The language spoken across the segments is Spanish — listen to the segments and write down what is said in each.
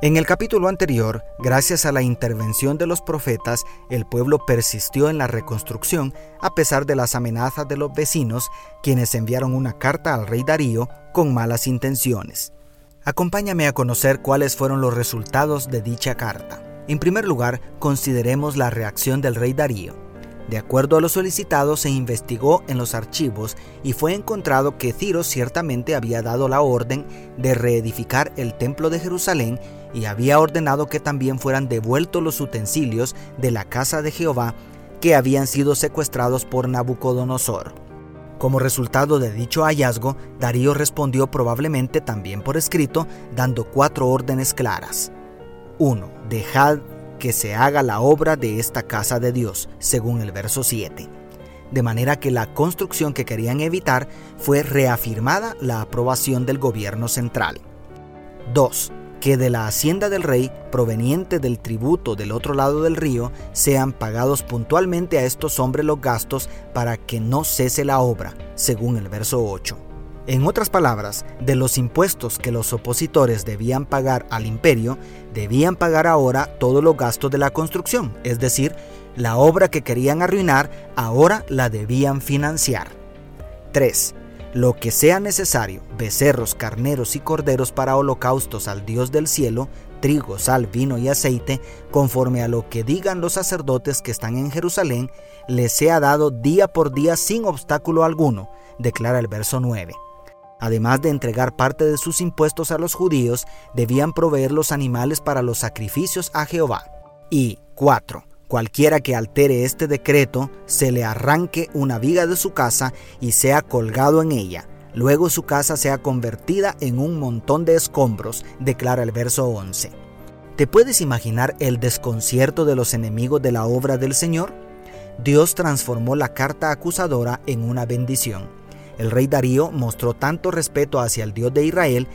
en el capítulo anterior, gracias a la intervención de los profetas, el pueblo persistió en la reconstrucción a pesar de las amenazas de los vecinos, quienes enviaron una carta al rey Darío con malas intenciones. Acompáñame a conocer cuáles fueron los resultados de dicha carta. En primer lugar, consideremos la reacción del rey Darío. De acuerdo a lo solicitado, se investigó en los archivos y fue encontrado que Ciro ciertamente había dado la orden de reedificar el templo de Jerusalén y había ordenado que también fueran devueltos los utensilios de la casa de Jehová que habían sido secuestrados por Nabucodonosor. Como resultado de dicho hallazgo, Darío respondió probablemente también por escrito, dando cuatro órdenes claras. 1. Dejad que se haga la obra de esta casa de Dios, según el verso 7. De manera que la construcción que querían evitar fue reafirmada la aprobación del gobierno central. 2. Que de la hacienda del rey, proveniente del tributo del otro lado del río, sean pagados puntualmente a estos hombres los gastos para que no cese la obra, según el verso 8. En otras palabras, de los impuestos que los opositores debían pagar al imperio, debían pagar ahora todos los gastos de la construcción, es decir, la obra que querían arruinar, ahora la debían financiar. 3. Lo que sea necesario, becerros, carneros y corderos para holocaustos al Dios del cielo, trigo, sal, vino y aceite, conforme a lo que digan los sacerdotes que están en Jerusalén, les sea dado día por día sin obstáculo alguno, declara el verso 9. Además de entregar parte de sus impuestos a los judíos, debían proveer los animales para los sacrificios a Jehová. Y 4. Cualquiera que altere este decreto, se le arranque una viga de su casa y sea colgado en ella. Luego su casa sea convertida en un montón de escombros, declara el verso 11. ¿Te puedes imaginar el desconcierto de los enemigos de la obra del Señor? Dios transformó la carta acusadora en una bendición. El rey Darío mostró tanto respeto hacia el Dios de Israel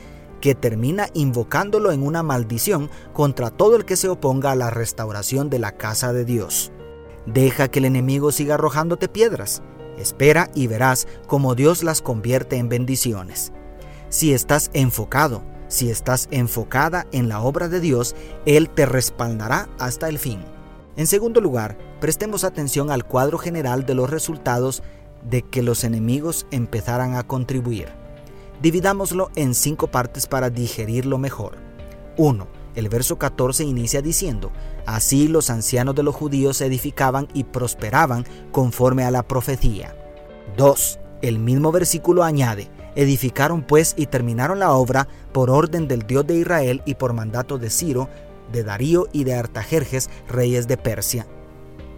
que termina invocándolo en una maldición contra todo el que se oponga a la restauración de la casa de Dios. Deja que el enemigo siga arrojándote piedras. Espera y verás cómo Dios las convierte en bendiciones. Si estás enfocado, si estás enfocada en la obra de Dios, Él te respaldará hasta el fin. En segundo lugar, prestemos atención al cuadro general de los resultados de que los enemigos empezaran a contribuir. Dividámoslo en cinco partes para digerirlo mejor. 1. El verso 14 inicia diciendo, Así los ancianos de los judíos edificaban y prosperaban conforme a la profecía. 2. El mismo versículo añade, Edificaron pues y terminaron la obra por orden del Dios de Israel y por mandato de Ciro, de Darío y de Artajerjes, reyes de Persia.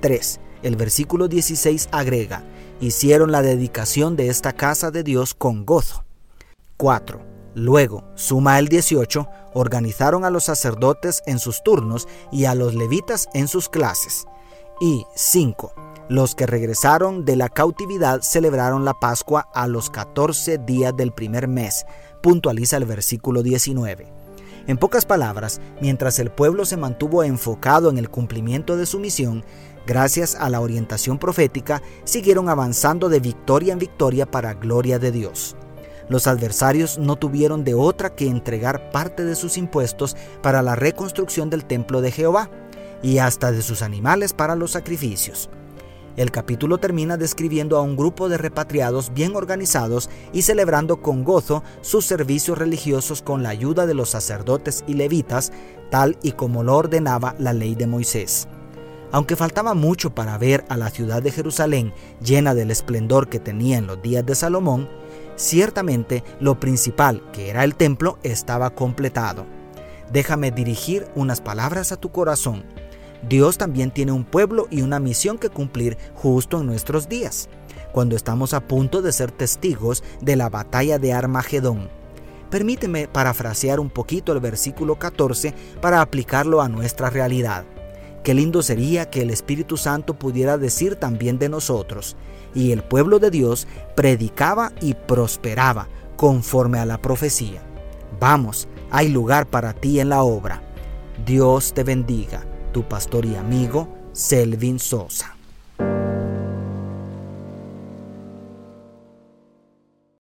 3. El versículo 16 agrega, hicieron la dedicación de esta casa de Dios con gozo. 4. Luego, suma el 18, organizaron a los sacerdotes en sus turnos y a los levitas en sus clases. Y 5. Los que regresaron de la cautividad celebraron la Pascua a los 14 días del primer mes, puntualiza el versículo 19. En pocas palabras, mientras el pueblo se mantuvo enfocado en el cumplimiento de su misión, gracias a la orientación profética, siguieron avanzando de victoria en victoria para gloria de Dios. Los adversarios no tuvieron de otra que entregar parte de sus impuestos para la reconstrucción del templo de Jehová y hasta de sus animales para los sacrificios. El capítulo termina describiendo a un grupo de repatriados bien organizados y celebrando con gozo sus servicios religiosos con la ayuda de los sacerdotes y levitas, tal y como lo ordenaba la ley de Moisés. Aunque faltaba mucho para ver a la ciudad de Jerusalén llena del esplendor que tenía en los días de Salomón, ciertamente lo principal, que era el templo, estaba completado. Déjame dirigir unas palabras a tu corazón. Dios también tiene un pueblo y una misión que cumplir justo en nuestros días, cuando estamos a punto de ser testigos de la batalla de Armagedón. Permíteme parafrasear un poquito el versículo 14 para aplicarlo a nuestra realidad Qué lindo sería que el Espíritu Santo pudiera decir también de nosotros. Y el pueblo de Dios predicaba y prosperaba conforme a la profecía. Vamos, hay lugar para ti en la obra. Dios te bendiga, tu pastor y amigo Selvin Sosa.